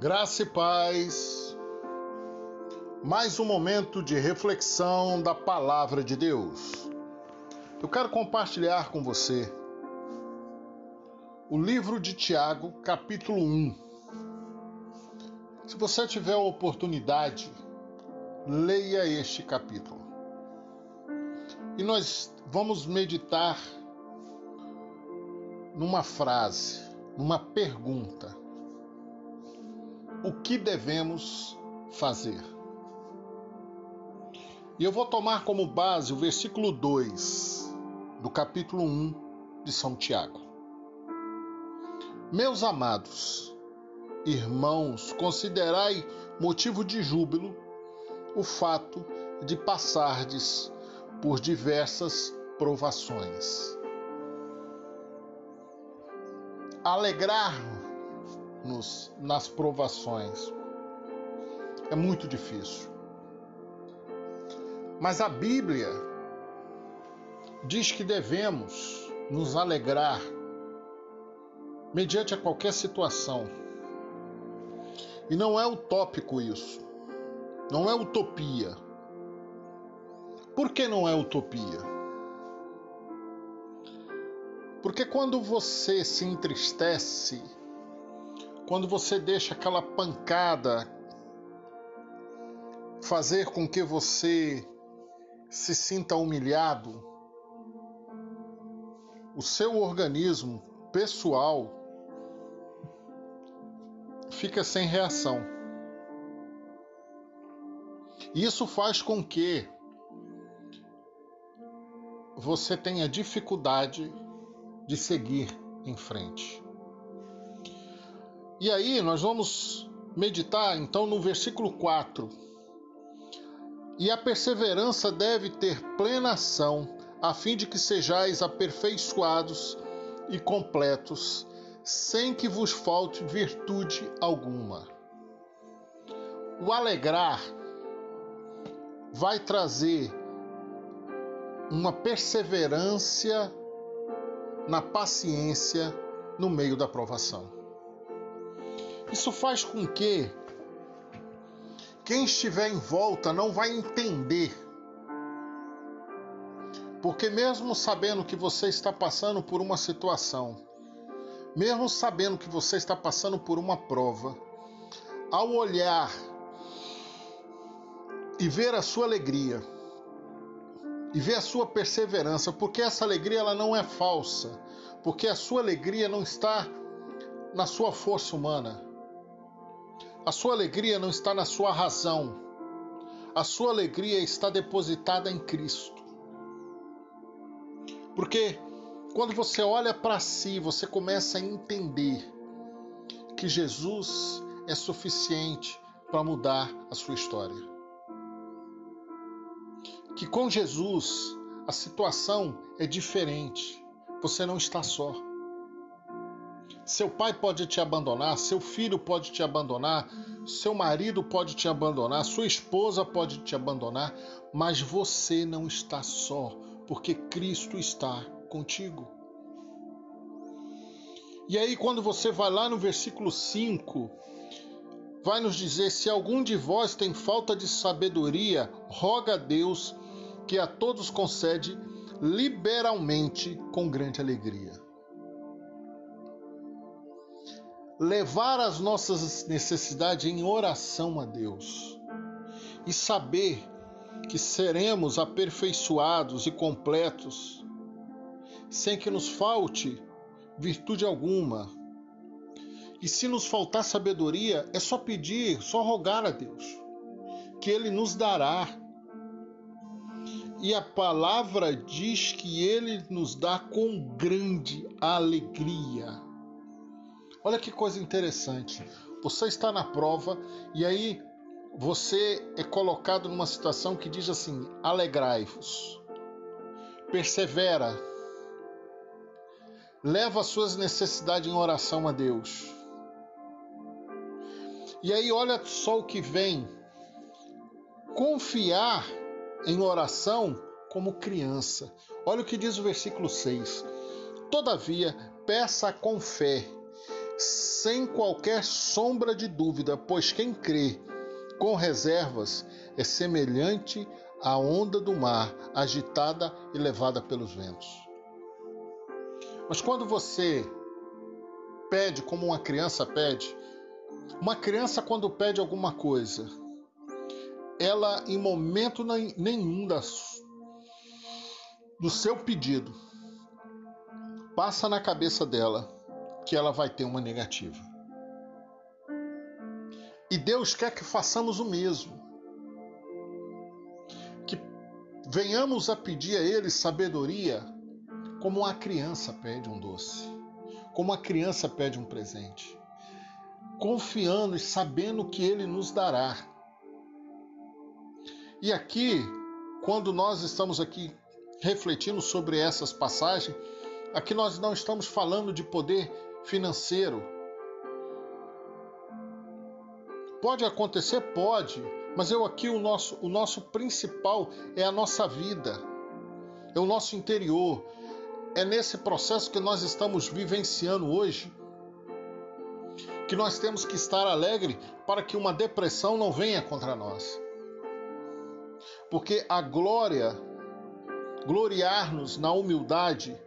Graça e paz. Mais um momento de reflexão da palavra de Deus. Eu quero compartilhar com você o livro de Tiago, capítulo 1. Se você tiver a oportunidade, leia este capítulo. E nós vamos meditar numa frase, numa pergunta o que devemos fazer. E eu vou tomar como base o versículo 2 do capítulo 1 de São Tiago. Meus amados, irmãos, considerai motivo de júbilo o fato de passardes por diversas provações. Alegrar nos, nas provações. É muito difícil. Mas a Bíblia diz que devemos nos alegrar mediante a qualquer situação. E não é utópico isso. Não é utopia. Por que não é utopia? Porque quando você se entristece quando você deixa aquela pancada fazer com que você se sinta humilhado, o seu organismo pessoal fica sem reação. Isso faz com que você tenha dificuldade de seguir em frente. E aí nós vamos meditar então no versículo 4. E a perseverança deve ter plena ação, a fim de que sejais aperfeiçoados e completos, sem que vos falte virtude alguma. O alegrar vai trazer uma perseverança na paciência no meio da provação. Isso faz com que quem estiver em volta não vai entender. Porque, mesmo sabendo que você está passando por uma situação, mesmo sabendo que você está passando por uma prova, ao olhar e ver a sua alegria, e ver a sua perseverança, porque essa alegria ela não é falsa, porque a sua alegria não está na sua força humana, a sua alegria não está na sua razão. A sua alegria está depositada em Cristo. Porque quando você olha para si, você começa a entender que Jesus é suficiente para mudar a sua história. Que com Jesus a situação é diferente. Você não está só. Seu pai pode te abandonar, seu filho pode te abandonar, seu marido pode te abandonar, sua esposa pode te abandonar, mas você não está só, porque Cristo está contigo. E aí, quando você vai lá no versículo 5, vai nos dizer: se algum de vós tem falta de sabedoria, roga a Deus, que a todos concede liberalmente com grande alegria. Levar as nossas necessidades em oração a Deus e saber que seremos aperfeiçoados e completos sem que nos falte virtude alguma. E se nos faltar sabedoria, é só pedir, só rogar a Deus, que Ele nos dará. E a palavra diz que Ele nos dá com grande alegria. Olha que coisa interessante. Você está na prova e aí você é colocado numa situação que diz assim: alegrai-vos, persevera, leva as suas necessidades em oração a Deus. E aí, olha só o que vem: confiar em oração como criança. Olha o que diz o versículo 6. Todavia, peça com fé sem qualquer sombra de dúvida, pois quem crê com reservas é semelhante à onda do mar, agitada e levada pelos ventos. Mas quando você pede como uma criança pede, uma criança quando pede alguma coisa, ela em momento nenhum das, do seu pedido passa na cabeça dela que ela vai ter uma negativa. E Deus quer que façamos o mesmo. Que venhamos a pedir a Ele sabedoria como uma criança pede um doce, como uma criança pede um presente, confiando e sabendo que Ele nos dará. E aqui, quando nós estamos aqui refletindo sobre essas passagens, aqui nós não estamos falando de poder financeiro. Pode acontecer? Pode, mas eu aqui o nosso, o nosso principal é a nossa vida, é o nosso interior. É nesse processo que nós estamos vivenciando hoje que nós temos que estar alegre para que uma depressão não venha contra nós. Porque a glória, gloriar-nos na humildade,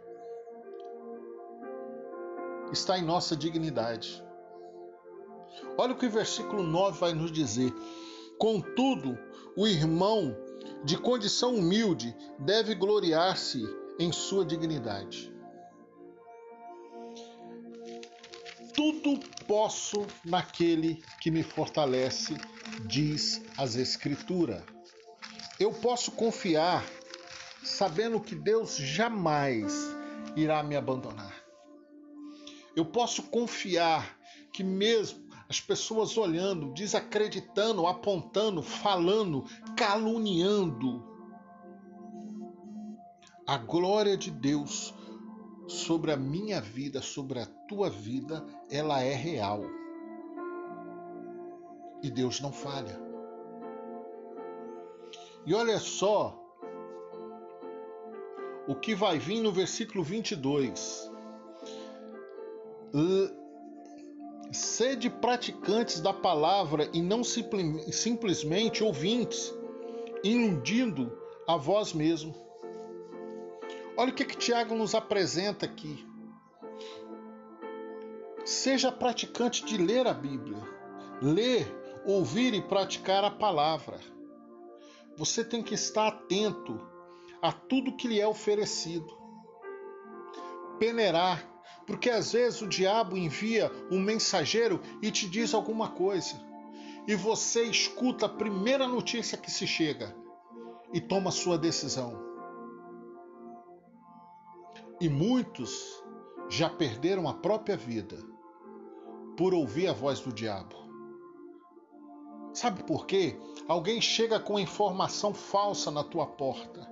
está em nossa dignidade. Olha o que o versículo 9 vai nos dizer. Contudo, o irmão de condição humilde deve gloriar-se em sua dignidade. Tudo posso naquele que me fortalece, diz as Escrituras eu posso confiar sabendo que Deus jamais irá me abandonar. Eu posso confiar que mesmo as pessoas olhando, desacreditando, apontando, falando, caluniando, a glória de Deus sobre a minha vida, sobre a tua vida, ela é real. E Deus não falha. E olha só o que vai vir no versículo 22. Sede praticantes da palavra e não simplesmente ouvintes, iludindo a vós mesmo. Olha o que, que Tiago nos apresenta aqui. Seja praticante de ler a Bíblia, ler, ouvir e praticar a palavra. Você tem que estar atento a tudo que lhe é oferecido. Peneirar, porque às vezes o diabo envia um mensageiro e te diz alguma coisa, e você escuta a primeira notícia que se chega e toma sua decisão. E muitos já perderam a própria vida por ouvir a voz do diabo. Sabe por quê? Alguém chega com informação falsa na tua porta.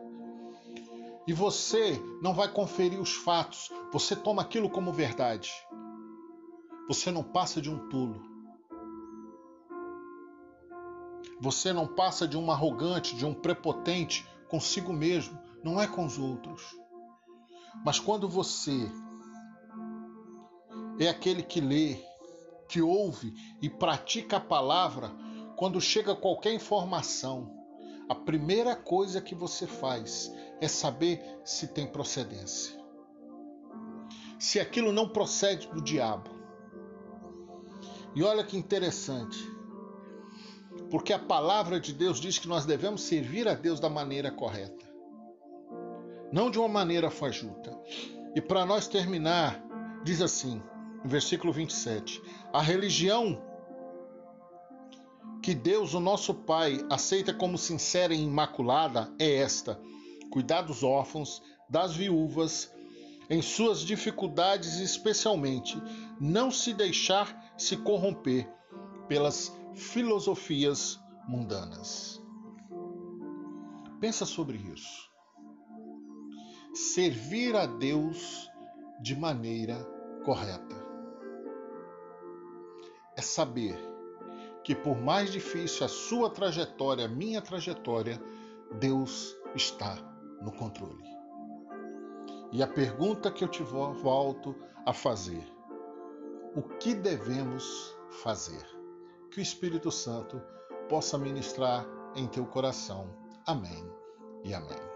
E você não vai conferir os fatos, você toma aquilo como verdade. Você não passa de um tolo. Você não passa de um arrogante, de um prepotente consigo mesmo, não é com os outros. Mas quando você é aquele que lê, que ouve e pratica a palavra, quando chega qualquer informação, a primeira coisa que você faz é saber se tem procedência. Se aquilo não procede do diabo. E olha que interessante, porque a palavra de Deus diz que nós devemos servir a Deus da maneira correta, não de uma maneira fajuta. E para nós terminar, diz assim, no versículo 27, a religião que Deus, o nosso Pai, aceita como sincera e imaculada é esta: cuidar dos órfãos, das viúvas, em suas dificuldades especialmente, não se deixar se corromper pelas filosofias mundanas. Pensa sobre isso. Servir a Deus de maneira correta é saber que por mais difícil a sua trajetória, a minha trajetória, Deus está no controle. E a pergunta que eu te volto a fazer: o que devemos fazer. Que o Espírito Santo possa ministrar em teu coração. Amém e amém.